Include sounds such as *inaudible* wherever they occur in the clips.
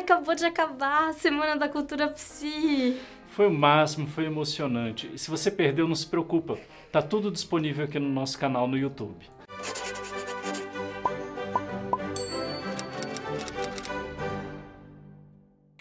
Acabou de acabar a Semana da Cultura Psi. Foi o máximo, foi emocionante. E se você perdeu, não se preocupa. Tá tudo disponível aqui no nosso canal no YouTube.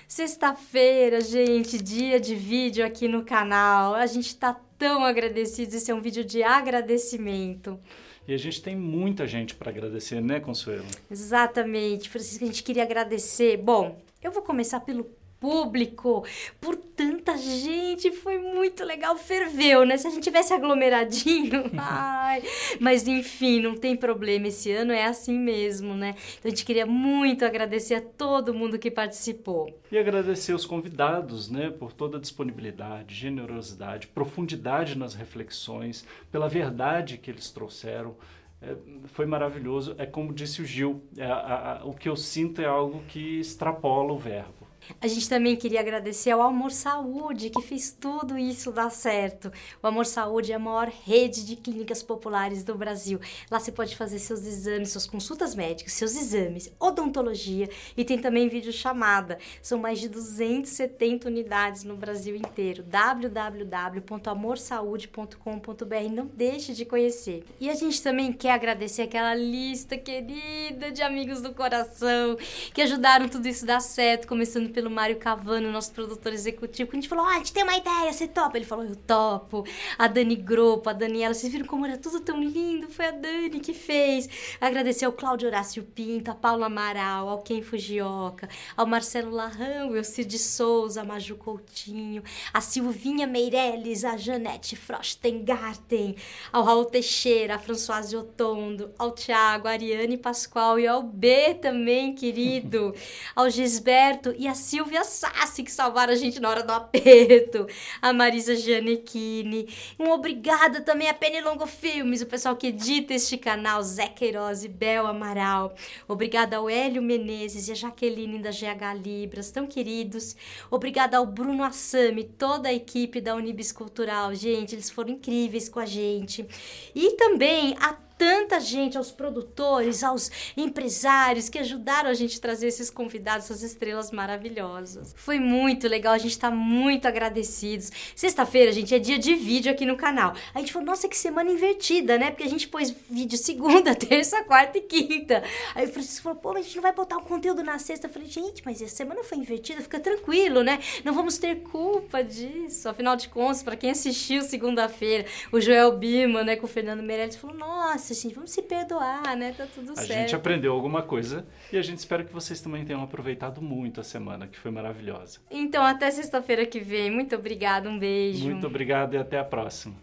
Sexta-feira, gente, dia de vídeo aqui no canal. A gente tá tão agradecidos. Esse é um vídeo de agradecimento. E a gente tem muita gente para agradecer, né, Consuelo? Exatamente. Por isso que a gente queria agradecer. Bom, eu vou começar pelo público, por tanta gente, foi muito legal, ferveu, né? Se a gente tivesse aglomeradinho, *laughs* ai, mas enfim, não tem problema, esse ano é assim mesmo, né? Então a gente queria muito agradecer a todo mundo que participou. E agradecer os convidados, né, por toda a disponibilidade, generosidade, profundidade nas reflexões, pela verdade que eles trouxeram. É, foi maravilhoso. É como disse o Gil, é, a, a, o que eu sinto é algo que extrapola o verbo. A gente também queria agradecer ao Amor Saúde, que fez tudo isso dar certo. O Amor Saúde é a maior rede de clínicas populares do Brasil. Lá você pode fazer seus exames, suas consultas médicas, seus exames, odontologia e tem também videochamada. São mais de 270 unidades no Brasil inteiro. www.amorsaude.com.br. Não deixe de conhecer. E a gente também quer agradecer aquela lista querida de amigos do coração que ajudaram tudo isso dar certo, começando pelo Mário Cavano, nosso produtor executivo, a gente falou: ah, a gente tem uma ideia, você topa? Ele falou: eu topo. A Dani Gropo, a Daniela, vocês viram como era tudo tão lindo? Foi a Dani que fez. Agradecer ao Cláudio Horácio Pinto, a Paula Amaral, ao Ken Fujioka, ao Marcelo Larrão, ao Cid Souza, a Maju Coutinho, a Silvinha Meirelles, a Janete Frostengarten, ao Raul Teixeira, a Françoise Otondo, ao Thiago, a Ariane Pascoal e ao B também, querido, *laughs* ao Gisberto e a Silvia Sassi, que salvaram a gente na hora do aperto, a Marisa Gianecchini. Um obrigada também a Penny Longo Filmes, o pessoal que edita este canal, Zé Queiroz e Bel Amaral. Obrigada ao Hélio Menezes e a Jaqueline da GH Libras, tão queridos. Obrigada ao Bruno Assami, toda a equipe da Unibis Cultural. Gente, eles foram incríveis com a gente. E também a tanta gente, aos produtores, aos empresários que ajudaram a gente trazer esses convidados, essas estrelas maravilhosas. Foi muito legal, a gente tá muito agradecidos. Sexta-feira, gente, é dia de vídeo aqui no canal. A gente falou, nossa, que semana invertida, né? Porque a gente pôs vídeo segunda, *laughs* terça, quarta e quinta. Aí o Francisco falou, pô, mas a gente não vai botar o conteúdo na sexta. Eu falei, gente, mas a semana foi invertida, fica tranquilo, né? Não vamos ter culpa disso. Afinal de contas, para quem assistiu segunda-feira, o Joel Bima, né, com o Fernando Meirelles, falou, nossa, nossa, gente, vamos se perdoar, né? Tá tudo a certo. A gente aprendeu alguma coisa e a gente espera que vocês também tenham aproveitado muito a semana, que foi maravilhosa. Então, até sexta-feira que vem. Muito obrigada, um beijo. Muito obrigado e até a próxima.